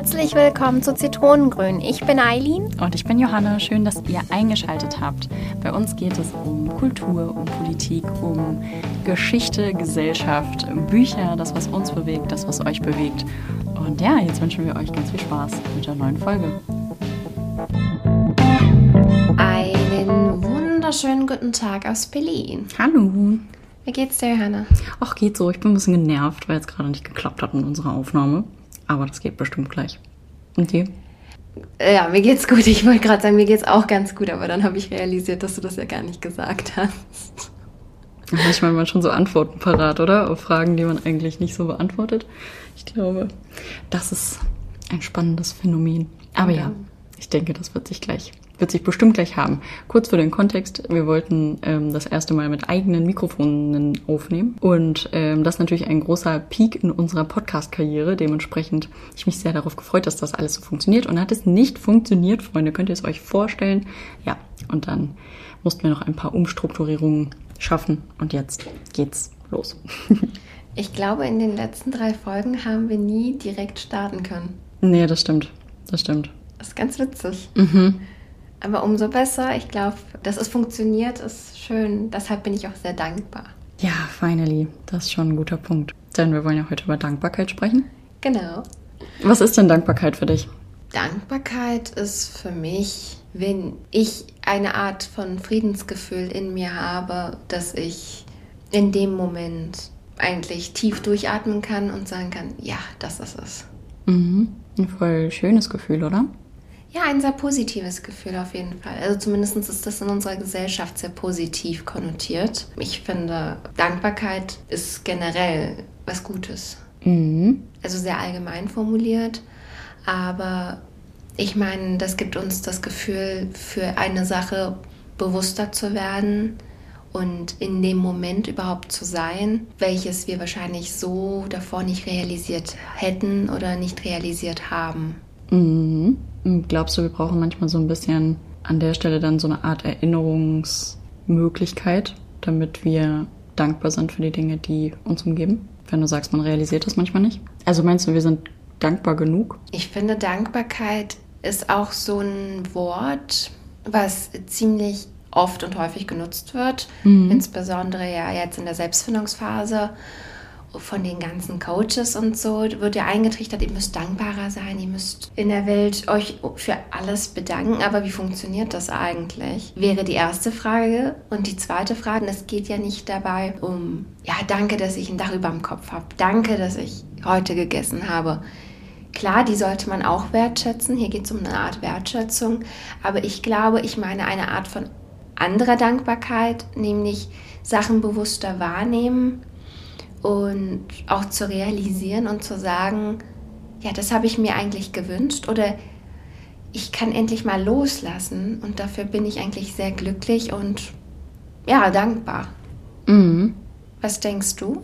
Herzlich willkommen zu Zitronengrün. Ich bin Eileen. Und ich bin Johanna. Schön, dass ihr eingeschaltet habt. Bei uns geht es um Kultur, um Politik, um Geschichte, Gesellschaft, Bücher, das, was uns bewegt, das, was euch bewegt. Und ja, jetzt wünschen wir euch ganz viel Spaß mit der neuen Folge. Einen wunderschönen guten Tag aus Berlin. Hallo. Wie geht's dir, Johanna? Ach, geht so. Ich bin ein bisschen genervt, weil es gerade nicht geklappt hat in unserer Aufnahme. Aber das geht bestimmt gleich. Und dir? Ja, mir geht's gut. Ich wollte gerade sagen, mir geht's auch ganz gut, aber dann habe ich realisiert, dass du das ja gar nicht gesagt hast. Manchmal man schon so Antworten parat, oder? Auf Fragen, die man eigentlich nicht so beantwortet. Ich glaube, das ist ein spannendes Phänomen. Aber ja, ich denke, das wird sich gleich wird sich bestimmt gleich haben. Kurz für den Kontext, wir wollten ähm, das erste Mal mit eigenen Mikrofonen aufnehmen und ähm, das ist natürlich ein großer Peak in unserer Podcast-Karriere. Dementsprechend ich mich sehr darauf gefreut, dass das alles so funktioniert und hat es nicht funktioniert, Freunde, könnt ihr es euch vorstellen? Ja, und dann mussten wir noch ein paar Umstrukturierungen schaffen und jetzt geht's los. ich glaube, in den letzten drei Folgen haben wir nie direkt starten können. Nee, das stimmt. Das stimmt. Das ist ganz witzig. Mhm. Aber umso besser. Ich glaube, dass es funktioniert, ist schön. Deshalb bin ich auch sehr dankbar. Ja, finally. Das ist schon ein guter Punkt. Denn wir wollen ja heute über Dankbarkeit sprechen. Genau. Was ist denn Dankbarkeit für dich? Dankbarkeit ist für mich, wenn ich eine Art von Friedensgefühl in mir habe, dass ich in dem Moment eigentlich tief durchatmen kann und sagen kann, ja, das ist es. Mhm. Ein voll schönes Gefühl, oder? Ja, ein sehr positives Gefühl auf jeden Fall. Also zumindest ist das in unserer Gesellschaft sehr positiv konnotiert. Ich finde, Dankbarkeit ist generell was Gutes. Mhm. Also sehr allgemein formuliert. Aber ich meine, das gibt uns das Gefühl, für eine Sache bewusster zu werden und in dem Moment überhaupt zu sein, welches wir wahrscheinlich so davor nicht realisiert hätten oder nicht realisiert haben. Mhm. Glaubst du, wir brauchen manchmal so ein bisschen an der Stelle dann so eine Art Erinnerungsmöglichkeit, damit wir dankbar sind für die Dinge, die uns umgeben? Wenn du sagst, man realisiert das manchmal nicht. Also meinst du, wir sind dankbar genug? Ich finde, Dankbarkeit ist auch so ein Wort, was ziemlich oft und häufig genutzt wird, mhm. insbesondere ja jetzt in der Selbstfindungsphase von den ganzen Coaches und so wird ja eingetrichtert, ihr müsst dankbarer sein, ihr müsst in der Welt euch für alles bedanken. Aber wie funktioniert das eigentlich? Wäre die erste Frage. Und die zweite Frage, es geht ja nicht dabei um, ja, danke, dass ich ein Dach über dem Kopf habe. Danke, dass ich heute gegessen habe. Klar, die sollte man auch wertschätzen. Hier geht es um eine Art Wertschätzung. Aber ich glaube, ich meine eine Art von anderer Dankbarkeit, nämlich Sachen bewusster wahrnehmen und auch zu realisieren und zu sagen, ja, das habe ich mir eigentlich gewünscht oder ich kann endlich mal loslassen und dafür bin ich eigentlich sehr glücklich und ja, dankbar. Mhm. Was denkst du?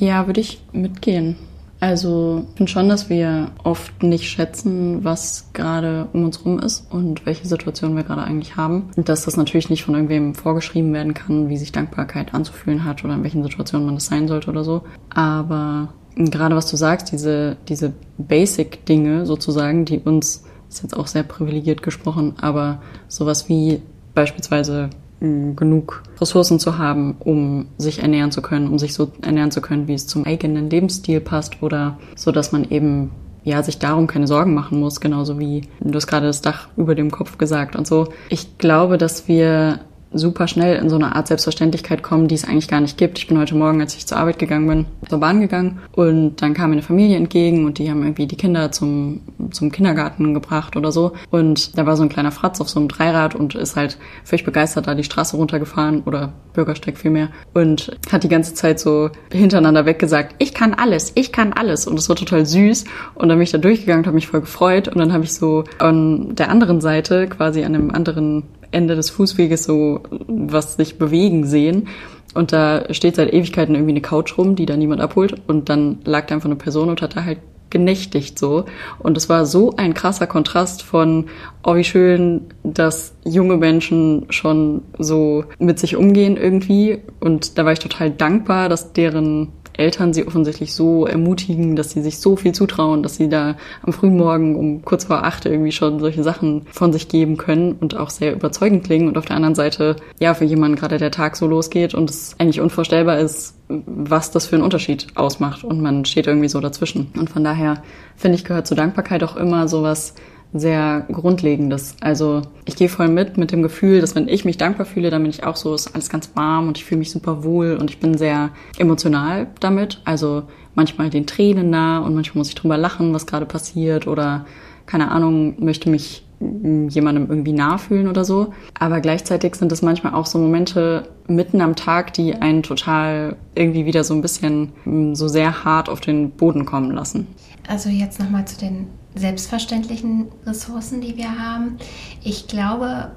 Ja, würde ich mitgehen. Also ich finde schon, dass wir oft nicht schätzen, was gerade um uns rum ist und welche Situation wir gerade eigentlich haben. Und dass das natürlich nicht von irgendwem vorgeschrieben werden kann, wie sich Dankbarkeit anzufühlen hat oder in welchen Situationen man das sein sollte oder so. Aber gerade was du sagst, diese, diese Basic-Dinge sozusagen, die uns, ist jetzt auch sehr privilegiert gesprochen, aber sowas wie beispielsweise genug Ressourcen zu haben, um sich ernähren zu können, um sich so ernähren zu können, wie es zum eigenen Lebensstil passt oder so, dass man eben ja, sich darum keine Sorgen machen muss, genauso wie du hast gerade das Dach über dem Kopf gesagt und so. Ich glaube, dass wir super schnell in so eine Art Selbstverständlichkeit kommen, die es eigentlich gar nicht gibt. Ich bin heute Morgen, als ich zur Arbeit gegangen bin, zur Bahn gegangen und dann kam mir eine Familie entgegen und die haben irgendwie die Kinder zum, zum Kindergarten gebracht oder so. Und da war so ein kleiner Fratz auf so einem Dreirad und ist halt völlig begeistert da die Straße runtergefahren oder Bürgersteig vielmehr und hat die ganze Zeit so hintereinander weggesagt, ich kann alles, ich kann alles. Und es war total süß. Und dann bin ich da durchgegangen und habe mich voll gefreut. Und dann habe ich so an der anderen Seite, quasi an einem anderen Ende des Fußweges so was sich bewegen sehen. Und da steht seit Ewigkeiten irgendwie eine Couch rum, die da niemand abholt. Und dann lag da einfach eine Person und hat da halt genächtigt so. Und es war so ein krasser Kontrast von, oh wie schön, dass junge Menschen schon so mit sich umgehen irgendwie. Und da war ich total dankbar, dass deren Eltern sie offensichtlich so ermutigen, dass sie sich so viel zutrauen, dass sie da am frühen Morgen um kurz vor acht irgendwie schon solche Sachen von sich geben können und auch sehr überzeugend klingen. Und auf der anderen Seite, ja, für jemanden gerade der Tag so losgeht und es eigentlich unvorstellbar ist, was das für einen Unterschied ausmacht. Und man steht irgendwie so dazwischen. Und von daher finde ich, gehört zur Dankbarkeit auch immer sowas, sehr Grundlegendes. Also ich gehe voll mit mit dem Gefühl, dass wenn ich mich dankbar fühle, dann bin ich auch so, ist alles ganz warm und ich fühle mich super wohl und ich bin sehr emotional damit. Also manchmal den Tränen nah und manchmal muss ich drüber lachen, was gerade passiert oder keine Ahnung, möchte mich jemandem irgendwie nah fühlen oder so. Aber gleichzeitig sind es manchmal auch so Momente mitten am Tag, die einen total irgendwie wieder so ein bisschen mm, so sehr hart auf den Boden kommen lassen. Also jetzt nochmal zu den selbstverständlichen Ressourcen, die wir haben. Ich glaube,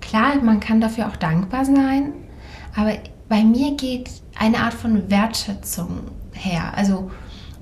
klar, man kann dafür auch dankbar sein, aber bei mir geht eine Art von Wertschätzung her. Also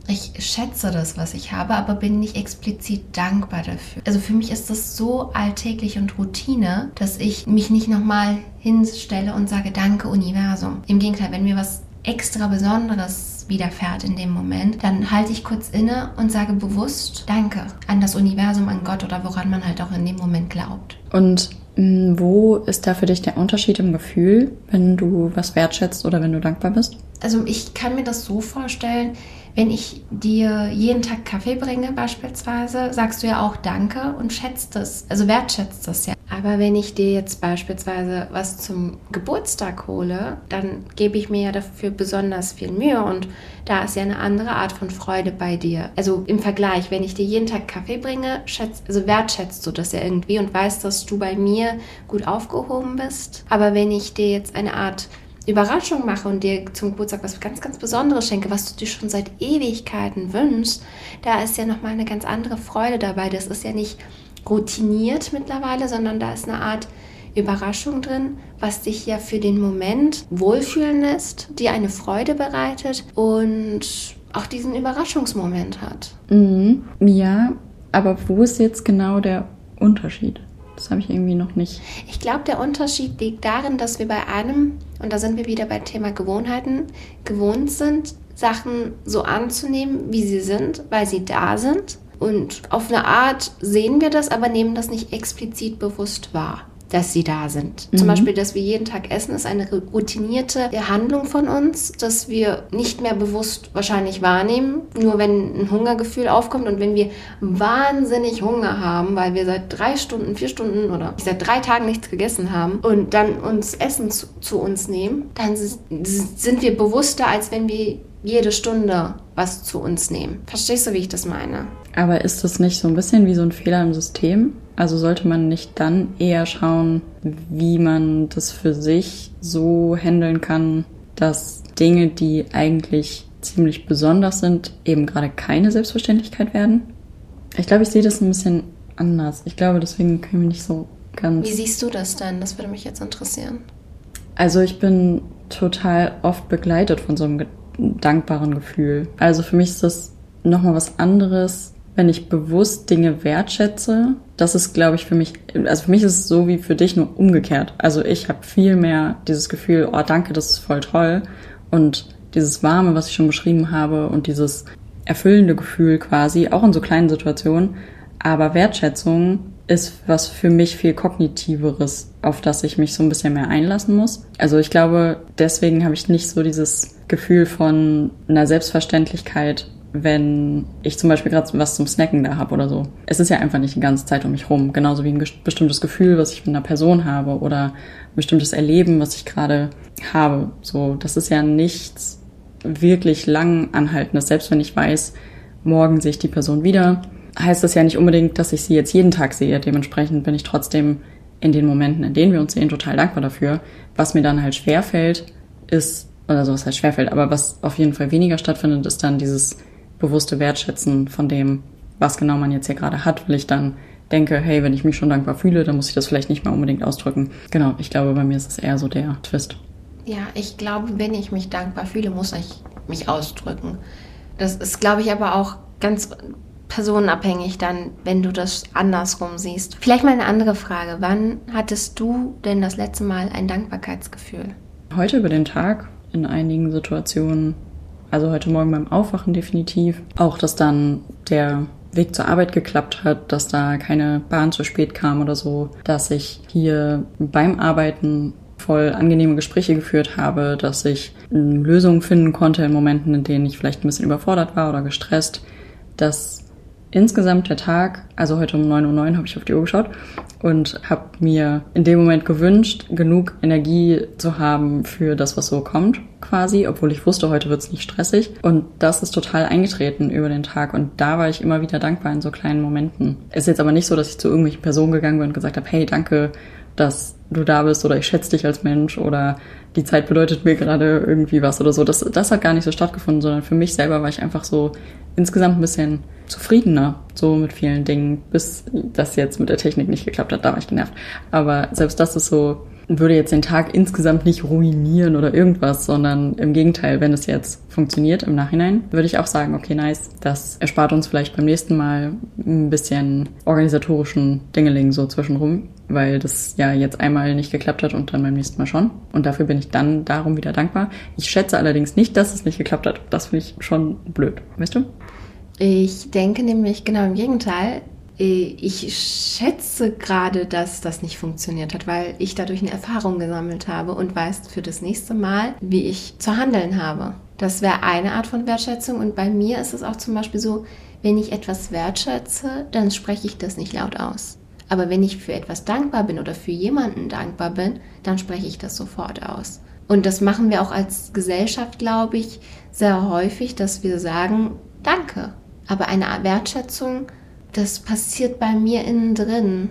ich schätze das, was ich habe, aber bin nicht explizit dankbar dafür. Also für mich ist das so alltäglich und Routine, dass ich mich nicht nochmal hinstelle und sage, danke Universum. Im Gegenteil, wenn mir was extra Besonderes widerfährt in dem Moment, dann halte ich kurz inne und sage bewusst Danke an das Universum, an Gott oder woran man halt auch in dem Moment glaubt. Und mm, wo ist da für dich der Unterschied im Gefühl, wenn du was wertschätzt oder wenn du dankbar bist? Also ich kann mir das so vorstellen, wenn ich dir jeden Tag Kaffee bringe beispielsweise, sagst du ja auch Danke und schätzt es, also wertschätzt es ja. Aber wenn ich dir jetzt beispielsweise was zum Geburtstag hole, dann gebe ich mir ja dafür besonders viel Mühe und da ist ja eine andere Art von Freude bei dir. Also im Vergleich, wenn ich dir jeden Tag Kaffee bringe, schätzt, also wertschätzt du das ja irgendwie und weißt, dass du bei mir gut aufgehoben bist. Aber wenn ich dir jetzt eine Art Überraschung mache und dir zum Geburtstag was ganz, ganz Besonderes schenke, was du dir schon seit Ewigkeiten wünschst, da ist ja nochmal eine ganz andere Freude dabei. Das ist ja nicht routiniert mittlerweile, sondern da ist eine Art Überraschung drin, was dich ja für den Moment wohlfühlen lässt, dir eine Freude bereitet und auch diesen Überraschungsmoment hat. Mhm. Ja, aber wo ist jetzt genau der Unterschied? Das habe ich irgendwie noch nicht. Ich glaube, der Unterschied liegt darin, dass wir bei einem, und da sind wir wieder beim Thema Gewohnheiten, gewohnt sind, Sachen so anzunehmen, wie sie sind, weil sie da sind. Und auf eine Art sehen wir das, aber nehmen das nicht explizit bewusst wahr dass sie da sind. Mhm. Zum Beispiel, dass wir jeden Tag essen, ist eine routinierte Handlung von uns, dass wir nicht mehr bewusst wahrscheinlich wahrnehmen. Nur wenn ein Hungergefühl aufkommt und wenn wir wahnsinnig Hunger haben, weil wir seit drei Stunden, vier Stunden oder seit drei Tagen nichts gegessen haben und dann uns Essen zu, zu uns nehmen, dann sind wir bewusster, als wenn wir jede Stunde was zu uns nehmen. Verstehst du, wie ich das meine? Aber ist das nicht so ein bisschen wie so ein Fehler im System? Also sollte man nicht dann eher schauen, wie man das für sich so handeln kann, dass Dinge, die eigentlich ziemlich besonders sind, eben gerade keine Selbstverständlichkeit werden? Ich glaube, ich sehe das ein bisschen anders. Ich glaube, deswegen können wir nicht so ganz. Wie siehst du das denn? Das würde mich jetzt interessieren. Also ich bin total oft begleitet von so einem dankbaren Gefühl. Also für mich ist das nochmal was anderes, wenn ich bewusst Dinge wertschätze, das ist, glaube ich, für mich, also für mich ist es so wie für dich nur umgekehrt. Also ich habe viel mehr dieses Gefühl, oh danke, das ist voll toll. Und dieses Warme, was ich schon beschrieben habe und dieses erfüllende Gefühl quasi, auch in so kleinen Situationen. Aber Wertschätzung ist was für mich viel kognitiveres, auf das ich mich so ein bisschen mehr einlassen muss. Also ich glaube, deswegen habe ich nicht so dieses Gefühl von einer Selbstverständlichkeit wenn ich zum Beispiel gerade was zum Snacken da habe oder so. Es ist ja einfach nicht die ganze Zeit um mich rum. Genauso wie ein bestimmtes Gefühl, was ich mit einer Person habe oder ein bestimmtes Erleben, was ich gerade habe. So, das ist ja nichts wirklich lang anhaltendes. Selbst wenn ich weiß, morgen sehe ich die Person wieder, heißt das ja nicht unbedingt, dass ich sie jetzt jeden Tag sehe. Dementsprechend bin ich trotzdem in den Momenten, in denen wir uns sehen, total dankbar dafür. Was mir dann halt schwerfällt, ist, oder so was heißt schwerfällt, aber was auf jeden Fall weniger stattfindet, ist dann dieses bewusste Wertschätzen von dem, was genau man jetzt hier gerade hat, weil ich dann denke, hey, wenn ich mich schon dankbar fühle, dann muss ich das vielleicht nicht mehr unbedingt ausdrücken. Genau, ich glaube, bei mir ist es eher so der Twist. Ja, ich glaube, wenn ich mich dankbar fühle, muss ich mich ausdrücken. Das ist, glaube ich, aber auch ganz personenabhängig dann, wenn du das andersrum siehst. Vielleicht mal eine andere Frage. Wann hattest du denn das letzte Mal ein Dankbarkeitsgefühl? Heute über den Tag in einigen Situationen Also heute Morgen beim Aufwachen definitiv. Auch, dass dann der Weg zur Arbeit geklappt hat, dass da keine Bahn zu spät kam oder so, dass ich hier beim Arbeiten voll angenehme Gespräche geführt habe, dass ich ähm, Lösungen finden konnte in Momenten, in denen ich vielleicht ein bisschen überfordert war oder gestresst, dass insgesamt der Tag, also heute um 9.09 Uhr habe ich auf die Uhr geschaut und habe mir in dem Moment gewünscht, genug Energie zu haben für das, was so kommt, quasi, obwohl ich wusste, heute wird es nicht stressig. Und das ist total eingetreten über den Tag und da war ich immer wieder dankbar in so kleinen Momenten. Ist jetzt aber nicht so, dass ich zu irgendwelchen Personen gegangen bin und gesagt habe, hey, danke, dass du da bist oder ich schätze dich als Mensch oder die Zeit bedeutet mir gerade irgendwie was oder so. Das, das hat gar nicht so stattgefunden, sondern für mich selber war ich einfach so insgesamt ein bisschen zufriedener, so mit vielen Dingen, bis das jetzt mit der Technik nicht geklappt hat, da war ich genervt. Aber selbst das ist so, würde jetzt den Tag insgesamt nicht ruinieren oder irgendwas, sondern im Gegenteil, wenn es jetzt funktioniert im Nachhinein, würde ich auch sagen, okay, nice, das erspart uns vielleicht beim nächsten Mal ein bisschen organisatorischen Dingeling so zwischenrum, weil das ja jetzt einmal nicht geklappt hat und dann beim nächsten Mal schon. Und dafür bin ich dann darum wieder dankbar. Ich schätze allerdings nicht, dass es nicht geklappt hat. Das finde ich schon blöd. Weißt du? Ich denke nämlich genau im Gegenteil. Ich schätze gerade, dass das nicht funktioniert hat, weil ich dadurch eine Erfahrung gesammelt habe und weiß für das nächste Mal, wie ich zu handeln habe. Das wäre eine Art von Wertschätzung und bei mir ist es auch zum Beispiel so, wenn ich etwas wertschätze, dann spreche ich das nicht laut aus. Aber wenn ich für etwas dankbar bin oder für jemanden dankbar bin, dann spreche ich das sofort aus. Und das machen wir auch als Gesellschaft, glaube ich, sehr häufig, dass wir sagen, danke. Aber eine Wertschätzung, das passiert bei mir innen drin.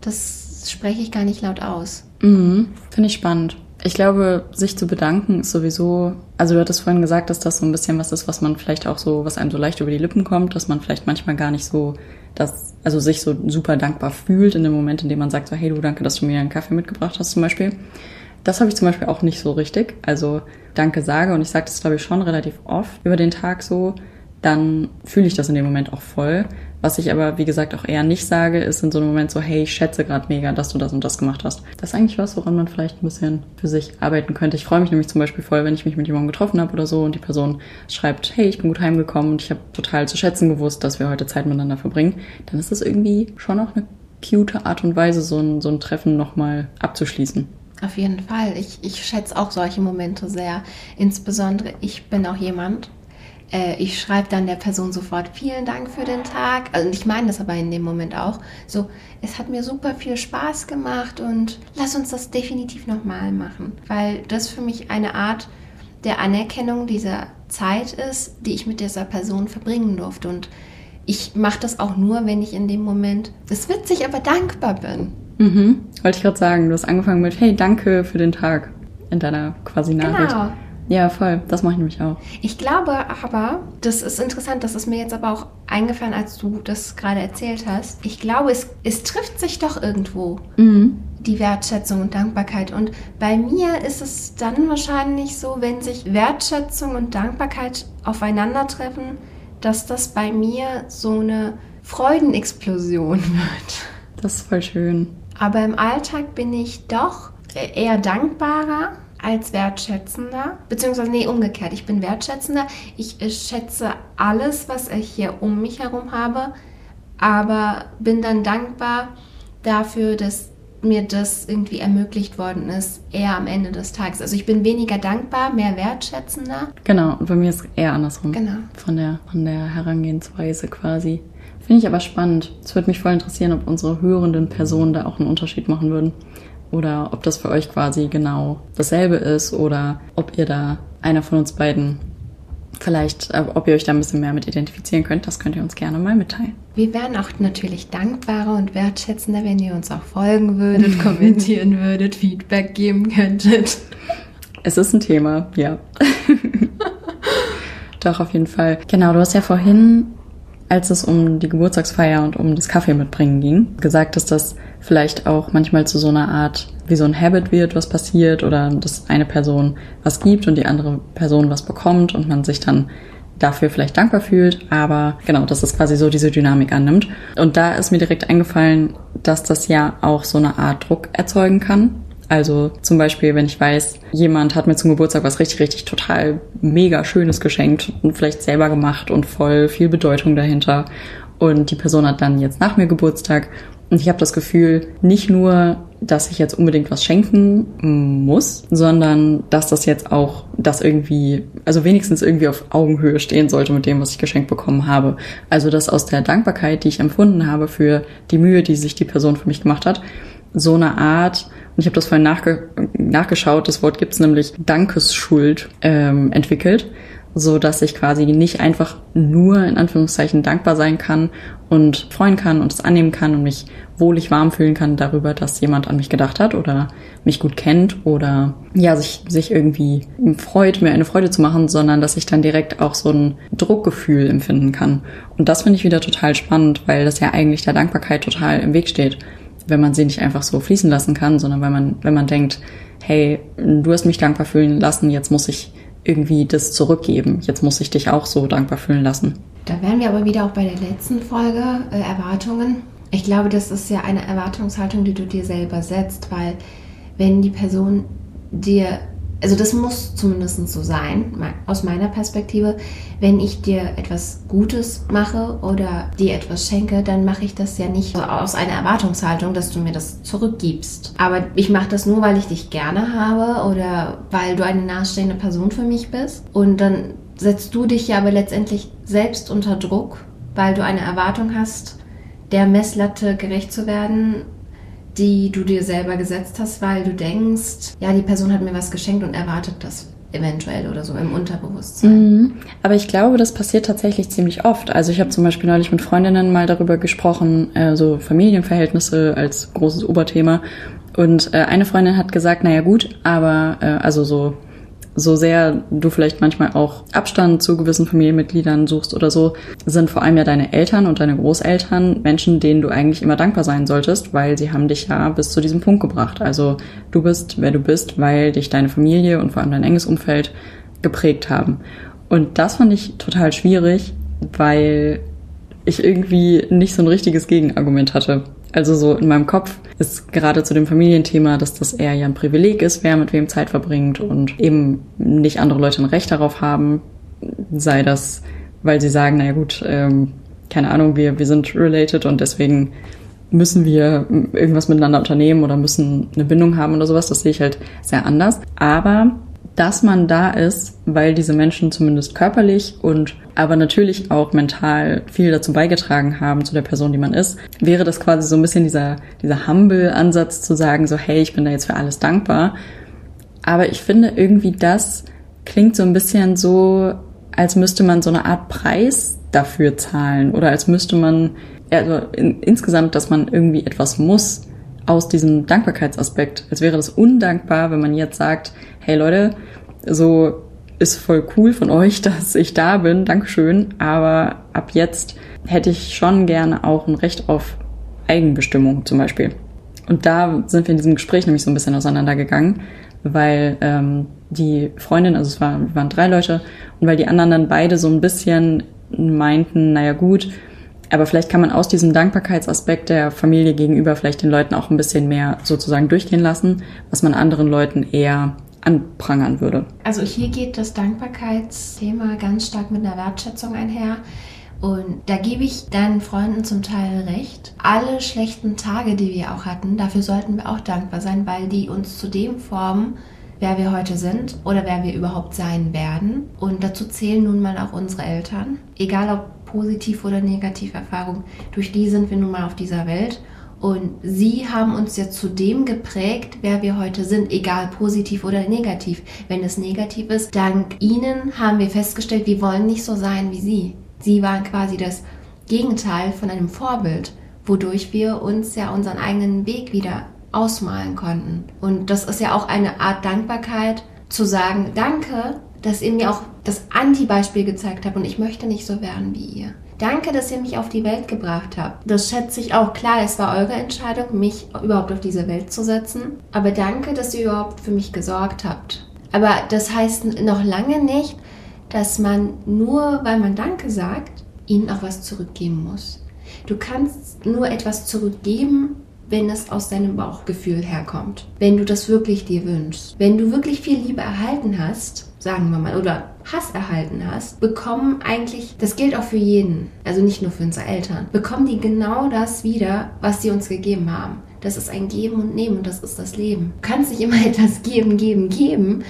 Das spreche ich gar nicht laut aus. Mhm, Finde ich spannend. Ich glaube, sich zu bedanken ist sowieso, also du hattest vorhin gesagt, dass das so ein bisschen was ist, was man vielleicht auch so, was einem so leicht über die Lippen kommt, dass man vielleicht manchmal gar nicht so das, also sich so super dankbar fühlt in dem Moment, in dem man sagt so, hey du, danke, dass du mir einen Kaffee mitgebracht hast zum Beispiel. Das habe ich zum Beispiel auch nicht so richtig. Also danke sage und ich sage das glaube ich schon relativ oft über den Tag so, dann fühle ich das in dem Moment auch voll. Was ich aber, wie gesagt, auch eher nicht sage, ist in so einem Moment so, hey, ich schätze gerade mega, dass du das und das gemacht hast. Das ist eigentlich was, woran man vielleicht ein bisschen für sich arbeiten könnte. Ich freue mich nämlich zum Beispiel voll, wenn ich mich mit jemandem getroffen habe oder so und die Person schreibt, hey, ich bin gut heimgekommen und ich habe total zu schätzen gewusst, dass wir heute Zeit miteinander verbringen. Dann ist das irgendwie schon auch eine cute Art und Weise, so ein, so ein Treffen nochmal abzuschließen. Auf jeden Fall. Ich, ich schätze auch solche Momente sehr. Insbesondere, ich bin auch jemand, äh, ich schreibe dann der Person sofort vielen Dank für den Tag. Also ich meine das aber in dem Moment auch. So, es hat mir super viel Spaß gemacht und lass uns das definitiv nochmal machen. Weil das für mich eine Art der Anerkennung dieser Zeit ist, die ich mit dieser Person verbringen durfte. Und ich mache das auch nur, wenn ich in dem Moment, es witzig, aber dankbar bin. Mhm. Wollte ich gerade sagen, du hast angefangen mit, hey, danke für den Tag in deiner quasi Nachricht. Genau. Ja, voll. Das mache ich nämlich auch. Ich glaube aber, das ist interessant, das ist mir jetzt aber auch eingefallen, als du das gerade erzählt hast. Ich glaube, es, es trifft sich doch irgendwo. Mhm. Die Wertschätzung und Dankbarkeit. Und bei mir ist es dann wahrscheinlich so, wenn sich Wertschätzung und Dankbarkeit aufeinandertreffen, dass das bei mir so eine Freudenexplosion wird. Das ist voll schön. Aber im Alltag bin ich doch eher dankbarer als wertschätzender, beziehungsweise nee, umgekehrt. Ich bin wertschätzender. Ich, ich schätze alles, was ich hier um mich herum habe, aber bin dann dankbar dafür, dass mir das irgendwie ermöglicht worden ist, eher am Ende des Tages. Also ich bin weniger dankbar, mehr wertschätzender. Genau, und bei mir ist es eher andersrum. Genau. Von der, von der Herangehensweise quasi. Finde ich aber spannend. Es würde mich voll interessieren, ob unsere hörenden Personen da auch einen Unterschied machen würden oder ob das für euch quasi genau dasselbe ist oder ob ihr da einer von uns beiden vielleicht, äh, ob ihr euch da ein bisschen mehr mit identifizieren könnt, das könnt ihr uns gerne mal mitteilen. Wir wären auch natürlich dankbarer und wertschätzender, wenn ihr uns auch folgen würdet, kommentieren würdet, Feedback geben könntet. Es ist ein Thema, ja. Doch, auf jeden Fall. Genau, du hast ja vorhin, als es um die Geburtstagsfeier und um das Kaffee mitbringen ging, gesagt, dass das vielleicht auch manchmal zu so einer Art, wie so ein Habit wird, was passiert oder dass eine Person was gibt und die andere Person was bekommt und man sich dann dafür vielleicht dankbar fühlt, aber genau, dass es quasi so diese Dynamik annimmt. Und da ist mir direkt eingefallen, dass das ja auch so eine Art Druck erzeugen kann. Also zum Beispiel, wenn ich weiß, jemand hat mir zum Geburtstag was richtig, richtig total mega Schönes geschenkt und vielleicht selber gemacht und voll viel Bedeutung dahinter. Und die Person hat dann jetzt nach mir Geburtstag und ich habe das Gefühl, nicht nur, dass ich jetzt unbedingt was schenken muss, sondern dass das jetzt auch das irgendwie, also wenigstens irgendwie auf Augenhöhe stehen sollte mit dem, was ich geschenkt bekommen habe. Also dass aus der Dankbarkeit, die ich empfunden habe für die Mühe, die sich die Person für mich gemacht hat, so eine Art, und ich habe das vorhin nachge nachgeschaut, das Wort gibt's nämlich Dankesschuld ähm, entwickelt so dass ich quasi nicht einfach nur in Anführungszeichen dankbar sein kann und freuen kann und es annehmen kann und mich wohlig warm fühlen kann darüber, dass jemand an mich gedacht hat oder mich gut kennt oder ja, sich, sich irgendwie freut, mir eine Freude zu machen, sondern dass ich dann direkt auch so ein Druckgefühl empfinden kann. Und das finde ich wieder total spannend, weil das ja eigentlich der Dankbarkeit total im Weg steht, wenn man sie nicht einfach so fließen lassen kann, sondern wenn man, wenn man denkt, hey, du hast mich dankbar fühlen lassen, jetzt muss ich irgendwie das zurückgeben. Jetzt muss ich dich auch so dankbar fühlen lassen. Da wären wir aber wieder auch bei der letzten Folge, äh, Erwartungen. Ich glaube, das ist ja eine Erwartungshaltung, die du dir selber setzt, weil wenn die Person dir also das muss zumindest so sein, aus meiner Perspektive. Wenn ich dir etwas Gutes mache oder dir etwas schenke, dann mache ich das ja nicht aus einer Erwartungshaltung, dass du mir das zurückgibst. Aber ich mache das nur, weil ich dich gerne habe oder weil du eine nahestehende Person für mich bist. Und dann setzt du dich ja aber letztendlich selbst unter Druck, weil du eine Erwartung hast, der Messlatte gerecht zu werden die du dir selber gesetzt hast, weil du denkst, ja, die Person hat mir was geschenkt und erwartet das eventuell oder so im Unterbewusstsein. Mhm. Aber ich glaube, das passiert tatsächlich ziemlich oft. Also ich habe zum Beispiel neulich mit Freundinnen mal darüber gesprochen, äh, so Familienverhältnisse als großes Oberthema. Und äh, eine Freundin hat gesagt, naja gut, aber äh, also so so sehr du vielleicht manchmal auch Abstand zu gewissen Familienmitgliedern suchst oder so, sind vor allem ja deine Eltern und deine Großeltern Menschen, denen du eigentlich immer dankbar sein solltest, weil sie haben dich ja bis zu diesem Punkt gebracht. Also du bist, wer du bist, weil dich deine Familie und vor allem dein enges Umfeld geprägt haben. Und das fand ich total schwierig, weil ich irgendwie nicht so ein richtiges Gegenargument hatte. Also so in meinem Kopf ist gerade zu dem Familienthema, dass das eher ja ein Privileg ist, wer mit wem Zeit verbringt und eben nicht andere Leute ein Recht darauf haben, sei das, weil sie sagen, naja gut, ähm, keine Ahnung, wir, wir sind related und deswegen müssen wir irgendwas miteinander unternehmen oder müssen eine Bindung haben oder sowas. Das sehe ich halt sehr anders. Aber dass man da ist, weil diese Menschen zumindest körperlich und aber natürlich auch mental viel dazu beigetragen haben zu der Person, die man ist, wäre das quasi so ein bisschen dieser, dieser Humble-Ansatz zu sagen, so, hey, ich bin da jetzt für alles dankbar. Aber ich finde irgendwie das klingt so ein bisschen so, als müsste man so eine Art Preis dafür zahlen oder als müsste man, also in, insgesamt, dass man irgendwie etwas muss aus diesem Dankbarkeitsaspekt. Als wäre das undankbar, wenn man jetzt sagt, hey Leute, so ist voll cool von euch, dass ich da bin, Dankeschön, aber ab jetzt hätte ich schon gerne auch ein Recht auf Eigenbestimmung zum Beispiel. Und da sind wir in diesem Gespräch nämlich so ein bisschen auseinandergegangen, weil ähm, die Freundin, also es war, wir waren drei Leute, und weil die anderen dann beide so ein bisschen meinten, naja gut, aber vielleicht kann man aus diesem Dankbarkeitsaspekt der Familie gegenüber vielleicht den Leuten auch ein bisschen mehr sozusagen durchgehen lassen, was man anderen Leuten eher anprangern würde. Also hier geht das Dankbarkeitsthema ganz stark mit einer Wertschätzung einher. Und da gebe ich deinen Freunden zum Teil recht. Alle schlechten Tage, die wir auch hatten, dafür sollten wir auch dankbar sein, weil die uns zu dem formen, wer wir heute sind oder wer wir überhaupt sein werden. Und dazu zählen nun mal auch unsere Eltern. Egal ob positiv oder negativ Erfahrung, durch die sind wir nun mal auf dieser Welt. Und sie haben uns ja zu dem geprägt, wer wir heute sind, egal positiv oder negativ. Wenn es negativ ist, dank ihnen haben wir festgestellt, wir wollen nicht so sein wie sie. Sie waren quasi das Gegenteil von einem Vorbild, wodurch wir uns ja unseren eigenen Weg wieder ausmalen konnten. Und das ist ja auch eine Art Dankbarkeit, zu sagen, danke, dass ihr mir auch das Anti-Beispiel gezeigt habt und ich möchte nicht so werden wie ihr. Danke, dass ihr mich auf die Welt gebracht habt. Das schätze ich auch. Klar, es war eure Entscheidung, mich überhaupt auf diese Welt zu setzen. Aber danke, dass ihr überhaupt für mich gesorgt habt. Aber das heißt noch lange nicht, dass man nur, weil man Danke sagt, ihnen auch was zurückgeben muss. Du kannst nur etwas zurückgeben, wenn es aus deinem Bauchgefühl herkommt. Wenn du das wirklich dir wünschst. Wenn du wirklich viel Liebe erhalten hast, sagen wir mal, oder Hass erhalten hast, bekommen eigentlich, das gilt auch für jeden, also nicht nur für unsere Eltern, bekommen die genau das wieder, was sie uns gegeben haben. Das ist ein Geben und Nehmen und das ist das Leben. Du kannst nicht immer etwas geben, geben, geben,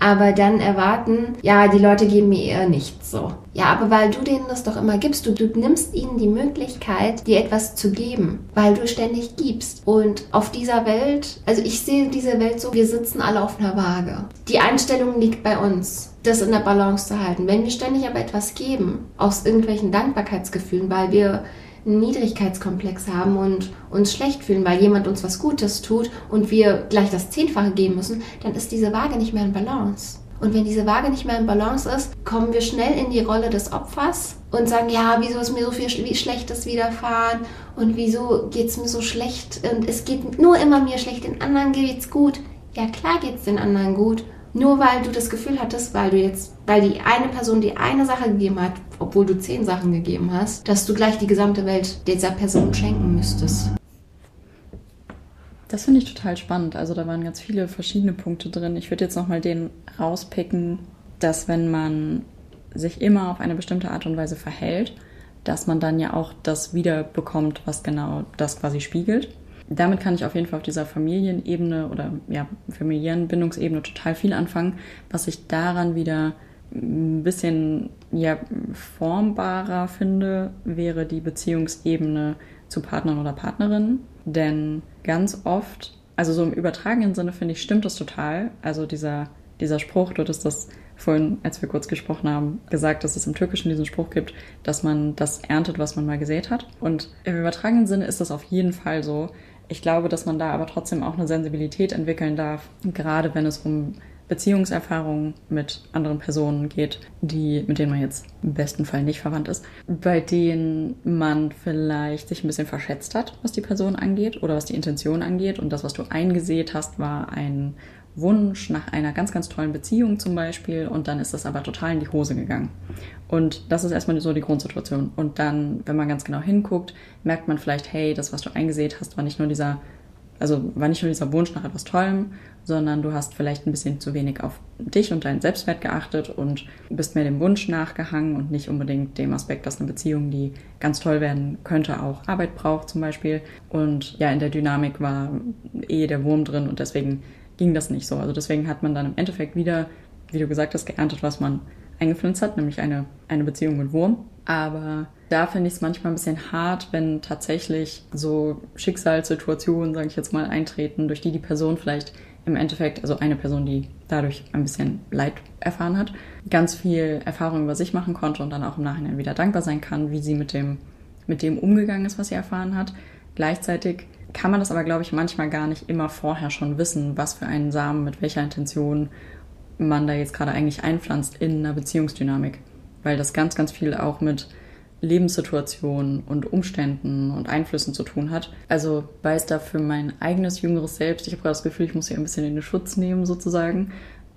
aber dann erwarten, ja, die Leute geben mir eher nichts so. Ja, aber weil du denen das doch immer gibst, du, du nimmst ihnen die Möglichkeit, dir etwas zu geben, weil du ständig gibst. Und auf dieser Welt, also ich sehe diese Welt so, wir sitzen alle auf einer Waage. Die Einstellung liegt bei uns das in der Balance zu halten. Wenn wir ständig aber etwas geben, aus irgendwelchen Dankbarkeitsgefühlen, weil wir einen Niedrigkeitskomplex haben und uns schlecht fühlen, weil jemand uns was Gutes tut und wir gleich das Zehnfache geben müssen, dann ist diese Waage nicht mehr in Balance. Und wenn diese Waage nicht mehr in Balance ist, kommen wir schnell in die Rolle des Opfers und sagen, ja, wieso ist mir so viel Schlechtes widerfahren und wieso geht es mir so schlecht und es geht nur immer mir schlecht, den anderen geht es gut. Ja, klar geht es den anderen gut. Nur weil du das Gefühl hattest, weil du jetzt, weil die eine Person die eine Sache gegeben hat, obwohl du zehn Sachen gegeben hast, dass du gleich die gesamte Welt dieser Person schenken müsstest. Das finde ich total spannend. Also da waren ganz viele verschiedene Punkte drin. Ich würde jetzt nochmal den rauspicken, dass wenn man sich immer auf eine bestimmte Art und Weise verhält, dass man dann ja auch das wiederbekommt, was genau das quasi spiegelt damit kann ich auf jeden Fall auf dieser Familienebene oder ja, familiären Bindungsebene total viel anfangen. Was ich daran wieder ein bisschen ja, formbarer finde, wäre die Beziehungsebene zu Partnern oder Partnerinnen. Denn ganz oft, also so im übertragenen Sinne finde ich, stimmt das total. Also dieser, dieser Spruch, du hattest das vorhin, als wir kurz gesprochen haben, gesagt, dass es im Türkischen diesen Spruch gibt, dass man das erntet, was man mal gesät hat. Und im übertragenen Sinne ist das auf jeden Fall so. Ich glaube, dass man da aber trotzdem auch eine Sensibilität entwickeln darf, gerade wenn es um Beziehungserfahrungen mit anderen Personen geht, die, mit denen man jetzt im besten Fall nicht verwandt ist, bei denen man vielleicht sich ein bisschen verschätzt hat, was die Person angeht oder was die Intention angeht. Und das, was du eingesät hast, war ein Wunsch nach einer ganz, ganz tollen Beziehung zum Beispiel und dann ist das aber total in die Hose gegangen. Und das ist erstmal so die Grundsituation. Und dann, wenn man ganz genau hinguckt, merkt man vielleicht, hey, das, was du eingesät hast, war nicht nur dieser, also war nicht nur dieser Wunsch nach etwas Tollem, sondern du hast vielleicht ein bisschen zu wenig auf dich und deinen Selbstwert geachtet und bist mehr dem Wunsch nachgehangen und nicht unbedingt dem Aspekt, dass eine Beziehung, die ganz toll werden könnte, auch Arbeit braucht zum Beispiel. Und ja, in der Dynamik war eh der Wurm drin und deswegen ging das nicht so. Also deswegen hat man dann im Endeffekt wieder, wie du gesagt hast, geerntet, was man eingepflanzt hat, nämlich eine, eine Beziehung mit Wurm. Aber da finde ich es manchmal ein bisschen hart, wenn tatsächlich so Schicksalssituationen, sage ich jetzt mal, eintreten, durch die die Person vielleicht im Endeffekt, also eine Person, die dadurch ein bisschen Leid erfahren hat, ganz viel Erfahrung über sich machen konnte und dann auch im Nachhinein wieder dankbar sein kann, wie sie mit dem, mit dem umgegangen ist, was sie erfahren hat. Gleichzeitig kann man das aber, glaube ich, manchmal gar nicht immer vorher schon wissen, was für einen Samen, mit welcher Intention man da jetzt gerade eigentlich einpflanzt in einer Beziehungsdynamik. Weil das ganz, ganz viel auch mit Lebenssituationen und Umständen und Einflüssen zu tun hat. Also weiß da für mein eigenes jüngeres Selbst, ich habe gerade das Gefühl, ich muss hier ein bisschen in den Schutz nehmen sozusagen.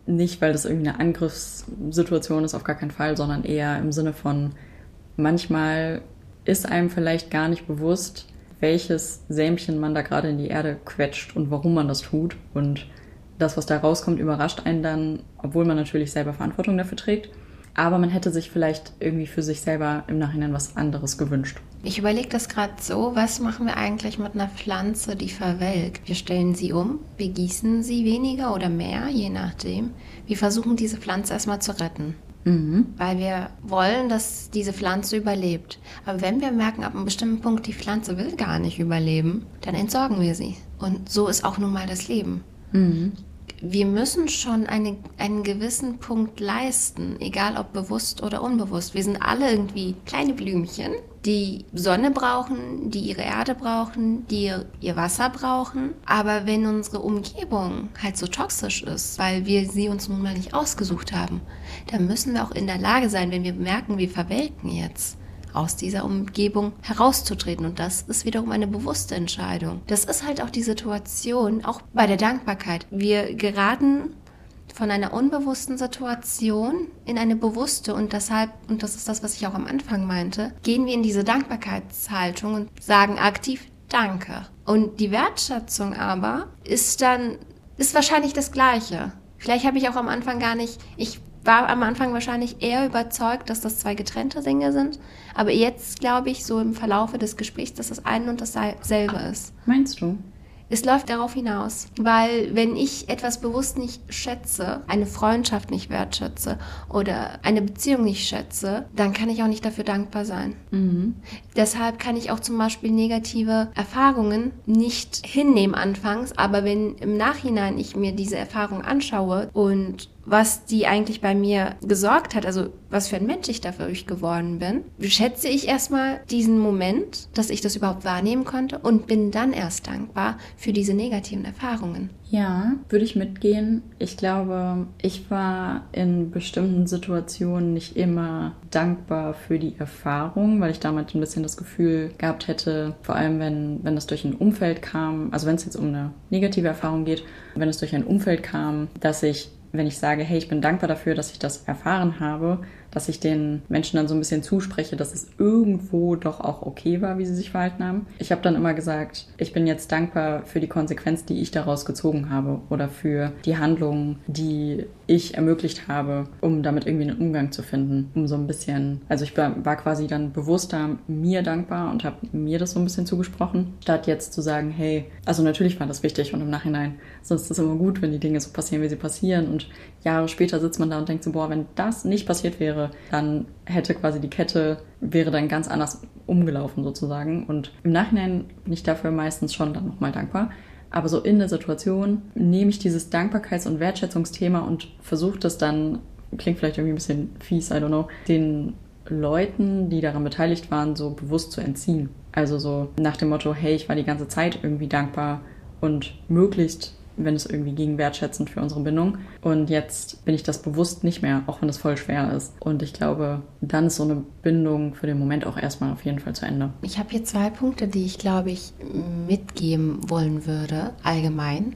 Nicht, weil das irgendwie eine Angriffssituation ist, auf gar keinen Fall, sondern eher im Sinne von, manchmal ist einem vielleicht gar nicht bewusst, welches Sämchen man da gerade in die Erde quetscht und warum man das tut. Und das, was da rauskommt, überrascht einen dann, obwohl man natürlich selber Verantwortung dafür trägt. Aber man hätte sich vielleicht irgendwie für sich selber im Nachhinein was anderes gewünscht. Ich überlege das gerade so, was machen wir eigentlich mit einer Pflanze, die verwelkt? Wir stellen sie um, wir gießen sie weniger oder mehr, je nachdem. Wir versuchen diese Pflanze erstmal zu retten. Mhm. Weil wir wollen, dass diese Pflanze überlebt. Aber wenn wir merken, ab einem bestimmten Punkt, die Pflanze will gar nicht überleben, dann entsorgen wir sie. Und so ist auch nun mal das Leben. Mhm wir müssen schon eine, einen gewissen Punkt leisten, egal ob bewusst oder unbewusst. Wir sind alle irgendwie kleine Blümchen, die Sonne brauchen, die ihre Erde brauchen, die ihr Wasser brauchen. Aber wenn unsere Umgebung halt so toxisch ist, weil wir sie uns nun mal nicht ausgesucht haben, dann müssen wir auch in der Lage sein, wenn wir merken, wir verwelken jetzt, aus dieser Umgebung herauszutreten. Und das ist wiederum eine bewusste Entscheidung. Das ist halt auch die Situation, auch bei der Dankbarkeit. Wir geraten von einer unbewussten Situation in eine bewusste und deshalb, und das ist das, was ich auch am Anfang meinte, gehen wir in diese Dankbarkeitshaltung und sagen aktiv, danke. Und die Wertschätzung aber ist dann, ist wahrscheinlich das Gleiche. Vielleicht habe ich auch am Anfang gar nicht, ich war am Anfang wahrscheinlich eher überzeugt, dass das zwei getrennte Dinge sind. Aber jetzt glaube ich so im Verlaufe des Gesprächs, dass das eine und dasselbe ist. Meinst du? Es läuft darauf hinaus, weil wenn ich etwas bewusst nicht schätze, eine Freundschaft nicht wertschätze oder eine Beziehung nicht schätze, dann kann ich auch nicht dafür dankbar sein. Mhm. Deshalb kann ich auch zum Beispiel negative Erfahrungen nicht hinnehmen anfangs, aber wenn im Nachhinein ich mir diese Erfahrung anschaue und was die eigentlich bei mir gesorgt hat, also was für ein Mensch ich dafür geworden bin, schätze ich erstmal diesen Moment, dass ich das überhaupt wahrnehmen konnte und bin dann erst dankbar für diese negativen Erfahrungen. Ja, würde ich mitgehen. Ich glaube, ich war in bestimmten Situationen nicht immer dankbar für die Erfahrung, weil ich damit ein bisschen das Gefühl gehabt hätte, vor allem wenn, wenn es durch ein Umfeld kam, also wenn es jetzt um eine negative Erfahrung geht, wenn es durch ein Umfeld kam, dass ich wenn ich sage, hey, ich bin dankbar dafür, dass ich das erfahren habe, dass ich den Menschen dann so ein bisschen zuspreche, dass es irgendwo doch auch okay war, wie sie sich verhalten haben. Ich habe dann immer gesagt, ich bin jetzt dankbar für die Konsequenz, die ich daraus gezogen habe oder für die Handlungen, die ich ermöglicht habe, um damit irgendwie einen Umgang zu finden, um so ein bisschen, also ich war, quasi dann bewusster mir dankbar und habe mir das so ein bisschen zugesprochen, statt jetzt zu sagen, hey, also natürlich war das wichtig und im Nachhinein, sonst ist es immer gut, wenn die Dinge so passieren, wie sie passieren und Jahre später sitzt man da und denkt so, boah, wenn das nicht passiert wäre, dann hätte quasi die Kette, wäre dann ganz anders umgelaufen sozusagen. Und im Nachhinein bin ich dafür meistens schon dann nochmal dankbar. Aber so in der Situation nehme ich dieses Dankbarkeits- und Wertschätzungsthema und versuche das dann, klingt vielleicht irgendwie ein bisschen fies, I don't know, den Leuten, die daran beteiligt waren, so bewusst zu entziehen. Also so nach dem Motto, hey, ich war die ganze Zeit irgendwie dankbar und möglichst wenn es irgendwie ging, wertschätzend für unsere Bindung. Und jetzt bin ich das bewusst nicht mehr, auch wenn es voll schwer ist. Und ich glaube, dann ist so eine Bindung für den Moment auch erstmal auf jeden Fall zu Ende. Ich habe hier zwei Punkte, die ich, glaube ich, mitgeben wollen würde, allgemein.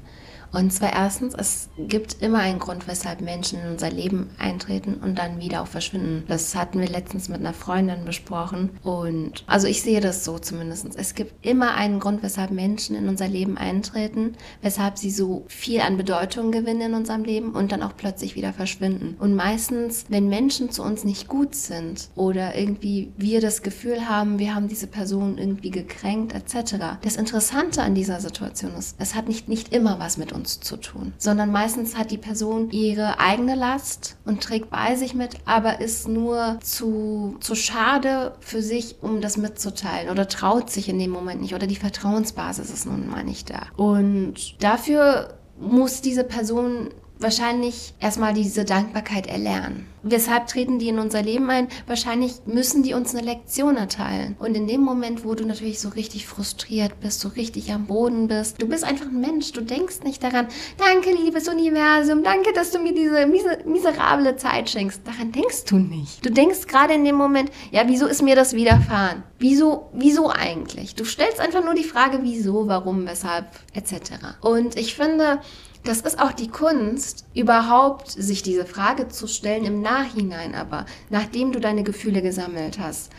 Und zwar erstens, es gibt immer einen Grund, weshalb Menschen in unser Leben eintreten und dann wieder auch verschwinden. Das hatten wir letztens mit einer Freundin besprochen. Und also ich sehe das so zumindest. Es gibt immer einen Grund, weshalb Menschen in unser Leben eintreten, weshalb sie so viel an Bedeutung gewinnen in unserem Leben und dann auch plötzlich wieder verschwinden. Und meistens, wenn Menschen zu uns nicht gut sind oder irgendwie wir das Gefühl haben, wir haben diese Person irgendwie gekränkt etc. Das Interessante an dieser Situation ist, es hat nicht, nicht immer was mit uns uns zu tun, sondern meistens hat die Person ihre eigene Last und trägt bei sich mit, aber ist nur zu, zu schade für sich, um das mitzuteilen oder traut sich in dem Moment nicht oder die Vertrauensbasis ist nun mal nicht da. Und dafür muss diese Person wahrscheinlich erstmal diese Dankbarkeit erlernen. Weshalb treten die in unser Leben ein? Wahrscheinlich müssen die uns eine Lektion erteilen. Und in dem Moment, wo du natürlich so richtig frustriert bist, so richtig am Boden bist, du bist einfach ein Mensch, du denkst nicht daran, danke liebes Universum, danke, dass du mir diese miserable Zeit schenkst. Daran denkst du nicht. Du denkst gerade in dem Moment, ja, wieso ist mir das widerfahren? Wieso, wieso eigentlich? Du stellst einfach nur die Frage, wieso, warum, weshalb, etc. Und ich finde, das ist auch die Kunst, überhaupt sich diese Frage zu stellen im Nachhinein aber, nachdem du deine Gefühle gesammelt hast.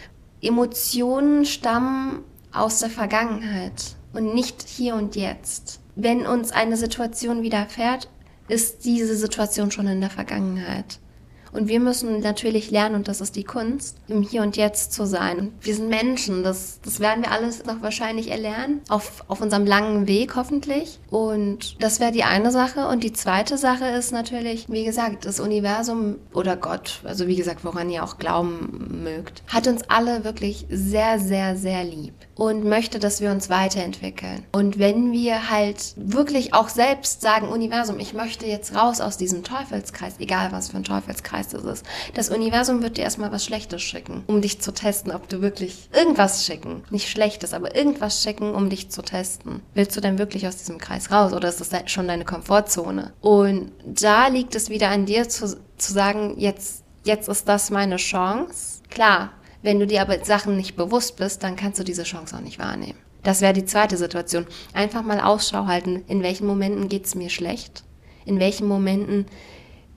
Emotionen stammen aus der Vergangenheit und nicht hier und jetzt. Wenn uns eine Situation widerfährt, ist diese Situation schon in der Vergangenheit. Und wir müssen natürlich lernen, und das ist die Kunst, im Hier und Jetzt zu sein. wir sind Menschen, das, das werden wir alles noch wahrscheinlich erlernen, auf, auf unserem langen Weg hoffentlich. Und das wäre die eine Sache. Und die zweite Sache ist natürlich, wie gesagt, das Universum oder Gott, also wie gesagt, woran ihr auch glauben mögt, hat uns alle wirklich sehr, sehr, sehr lieb und möchte, dass wir uns weiterentwickeln. Und wenn wir halt wirklich auch selbst sagen, Universum, ich möchte jetzt raus aus diesem Teufelskreis, egal was für ein Teufelskreis das ist, das Universum wird dir erstmal was Schlechtes schicken, um dich zu testen, ob du wirklich irgendwas schicken, nicht Schlechtes, aber irgendwas schicken, um dich zu testen. Willst du denn wirklich aus diesem Kreis raus oder ist das schon deine Komfortzone? Und da liegt es wieder an dir zu, zu sagen, jetzt, jetzt ist das meine Chance. Klar, wenn du dir aber Sachen nicht bewusst bist, dann kannst du diese Chance auch nicht wahrnehmen. Das wäre die zweite Situation. Einfach mal Ausschau halten, in welchen Momenten geht es mir schlecht, in welchen Momenten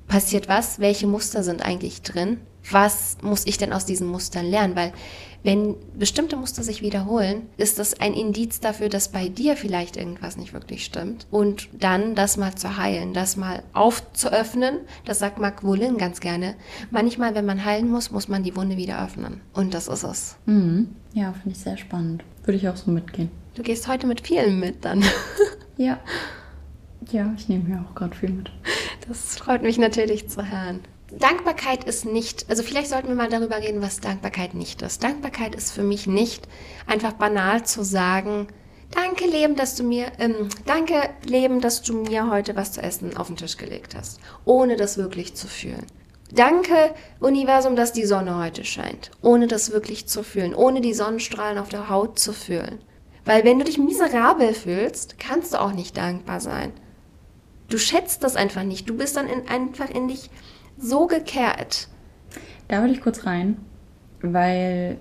passiert was, welche Muster sind eigentlich drin, was muss ich denn aus diesen Mustern lernen? Weil wenn bestimmte Muster sich wiederholen, ist das ein Indiz dafür, dass bei dir vielleicht irgendwas nicht wirklich stimmt. Und dann das mal zu heilen, das mal aufzuöffnen, das sagt Mark Wulin ganz gerne. Manchmal, wenn man heilen muss, muss man die Wunde wieder öffnen. Und das ist es. Mhm. Ja, finde ich sehr spannend. Würde ich auch so mitgehen. Du gehst heute mit vielen mit dann. ja. Ja, ich nehme mir auch gerade viel mit. Das freut mich natürlich zu hören. Dankbarkeit ist nicht, also vielleicht sollten wir mal darüber reden, was Dankbarkeit nicht ist. Dankbarkeit ist für mich nicht einfach banal zu sagen, danke Leben, dass du mir, ähm, danke Leben, dass du mir heute was zu essen auf den Tisch gelegt hast, ohne das wirklich zu fühlen. Danke Universum, dass die Sonne heute scheint, ohne das wirklich zu fühlen, ohne die Sonnenstrahlen auf der Haut zu fühlen. Weil wenn du dich miserabel fühlst, kannst du auch nicht dankbar sein. Du schätzt das einfach nicht. Du bist dann in, einfach in dich so gekehrt. Da würde ich kurz rein, weil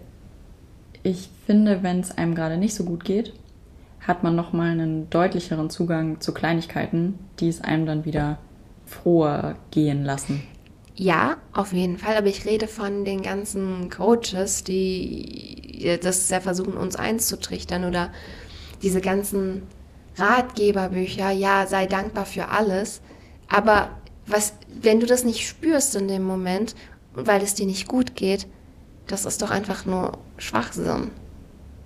ich finde, wenn es einem gerade nicht so gut geht, hat man noch mal einen deutlicheren Zugang zu Kleinigkeiten, die es einem dann wieder froher gehen lassen. Ja, auf jeden Fall. Aber ich rede von den ganzen Coaches, die das ja versuchen, uns einzutrichtern oder diese ganzen Ratgeberbücher. Ja, sei dankbar für alles. Aber was, wenn du das nicht spürst in dem Moment, weil es dir nicht gut geht, das ist doch einfach nur Schwachsinn.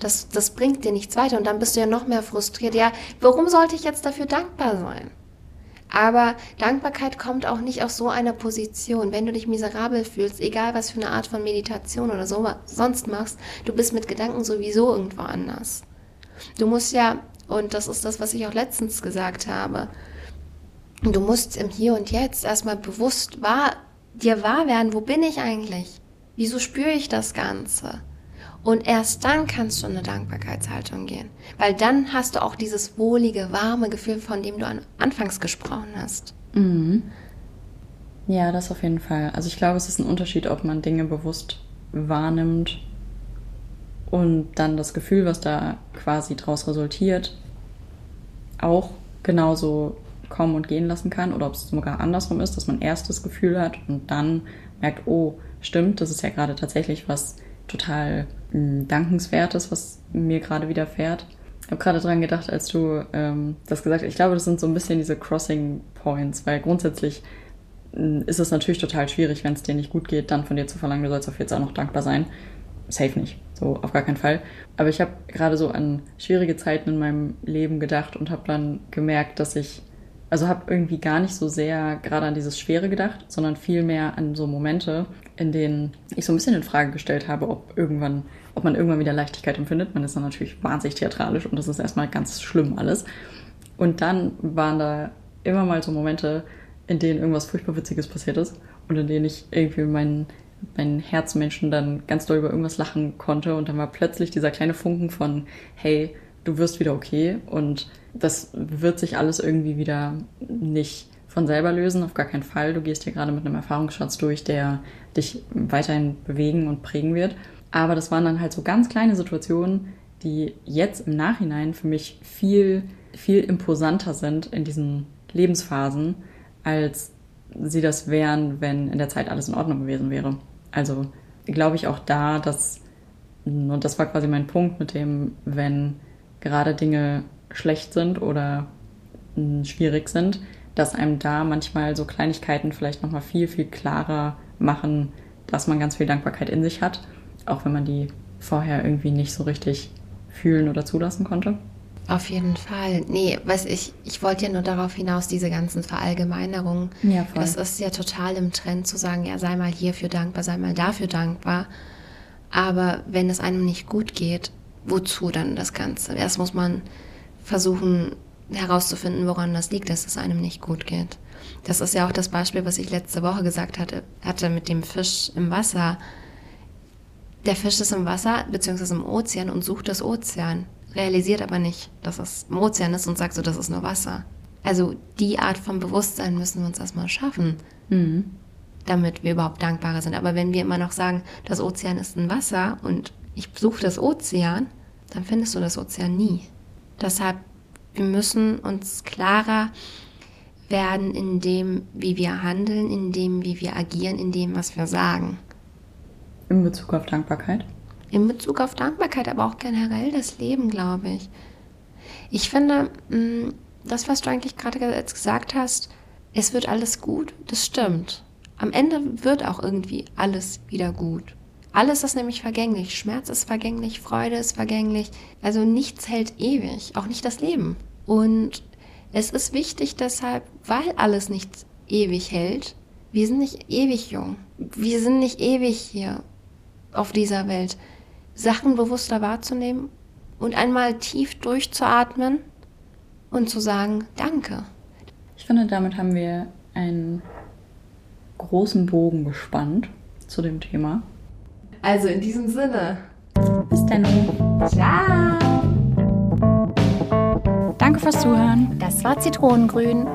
Das, das bringt dir nichts weiter und dann bist du ja noch mehr frustriert. Ja, warum sollte ich jetzt dafür dankbar sein? Aber Dankbarkeit kommt auch nicht aus so einer Position. Wenn du dich miserabel fühlst, egal was für eine Art von Meditation oder so sonst machst, du bist mit Gedanken sowieso irgendwo anders. Du musst ja, und das ist das, was ich auch letztens gesagt habe, Du musst im Hier und Jetzt erstmal bewusst wahr, dir wahr werden, wo bin ich eigentlich? Wieso spüre ich das Ganze? Und erst dann kannst du in eine Dankbarkeitshaltung gehen. Weil dann hast du auch dieses wohlige, warme Gefühl, von dem du anfangs gesprochen hast. Mhm. Ja, das auf jeden Fall. Also ich glaube, es ist ein Unterschied, ob man Dinge bewusst wahrnimmt und dann das Gefühl, was da quasi draus resultiert, auch genauso kommen und gehen lassen kann oder ob es sogar andersrum ist, dass man erst das Gefühl hat und dann merkt, oh, stimmt, das ist ja gerade tatsächlich was total hm, dankenswertes, was mir gerade widerfährt. Ich habe gerade dran gedacht, als du ähm, das gesagt hast. Ich glaube, das sind so ein bisschen diese Crossing Points, weil grundsätzlich hm, ist es natürlich total schwierig, wenn es dir nicht gut geht, dann von dir zu verlangen, du sollst auf jetzt auch noch dankbar sein. Safe nicht. So, auf gar keinen Fall. Aber ich habe gerade so an schwierige Zeiten in meinem Leben gedacht und habe dann gemerkt, dass ich also habe irgendwie gar nicht so sehr gerade an dieses Schwere gedacht, sondern vielmehr an so Momente, in denen ich so ein bisschen in Frage gestellt habe, ob irgendwann, ob man irgendwann wieder Leichtigkeit empfindet. Man ist dann natürlich wahnsinnig theatralisch und das ist erstmal ganz schlimm alles. Und dann waren da immer mal so Momente, in denen irgendwas furchtbar Witziges passiert ist und in denen ich irgendwie meinen mein Herzmenschen dann ganz doll über irgendwas lachen konnte und dann war plötzlich dieser kleine Funken von, hey, du wirst wieder okay und das wird sich alles irgendwie wieder nicht von selber lösen, auf gar keinen Fall. Du gehst hier gerade mit einem Erfahrungsschatz durch, der dich weiterhin bewegen und prägen wird. Aber das waren dann halt so ganz kleine Situationen, die jetzt im Nachhinein für mich viel, viel imposanter sind in diesen Lebensphasen, als sie das wären, wenn in der Zeit alles in Ordnung gewesen wäre. Also glaube ich auch da, dass, und das war quasi mein Punkt mit dem, wenn gerade Dinge schlecht sind oder hm, schwierig sind, dass einem da manchmal so Kleinigkeiten vielleicht nochmal viel, viel klarer machen, dass man ganz viel Dankbarkeit in sich hat, auch wenn man die vorher irgendwie nicht so richtig fühlen oder zulassen konnte. Auf jeden Fall. Nee, was ich, ich wollte ja nur darauf hinaus, diese ganzen Verallgemeinerungen. Ja, voll. Das ist ja total im Trend zu sagen, ja, sei mal hierfür dankbar, sei mal dafür dankbar. Aber wenn es einem nicht gut geht, wozu dann das Ganze? Erst muss man versuchen herauszufinden, woran das liegt, dass es einem nicht gut geht. Das ist ja auch das Beispiel, was ich letzte Woche gesagt hatte, hatte mit dem Fisch im Wasser. Der Fisch ist im Wasser bzw. im Ozean und sucht das Ozean, realisiert aber nicht, dass es im Ozean ist und sagt so, das ist nur Wasser. Also die Art von Bewusstsein müssen wir uns erstmal schaffen, mhm. damit wir überhaupt dankbarer sind. Aber wenn wir immer noch sagen, das Ozean ist ein Wasser und ich suche das Ozean, dann findest du das Ozean nie. Deshalb, wir müssen uns klarer werden in dem, wie wir handeln, in dem, wie wir agieren, in dem, was wir sagen. In Bezug auf Dankbarkeit? In Bezug auf Dankbarkeit, aber auch generell das Leben, glaube ich. Ich finde, mm, das, was du eigentlich gerade gesagt hast, es wird alles gut, das stimmt. Am Ende wird auch irgendwie alles wieder gut. Alles ist nämlich vergänglich. Schmerz ist vergänglich, Freude ist vergänglich. Also nichts hält ewig, auch nicht das Leben. Und es ist wichtig deshalb, weil alles nicht ewig hält, wir sind nicht ewig jung. Wir sind nicht ewig hier auf dieser Welt. Sachen bewusster wahrzunehmen und einmal tief durchzuatmen und zu sagen, danke. Ich finde, damit haben wir einen großen Bogen gespannt zu dem Thema. Also in diesem Sinne. Bis dann. Ciao. Danke fürs Zuhören. Das war Zitronengrün.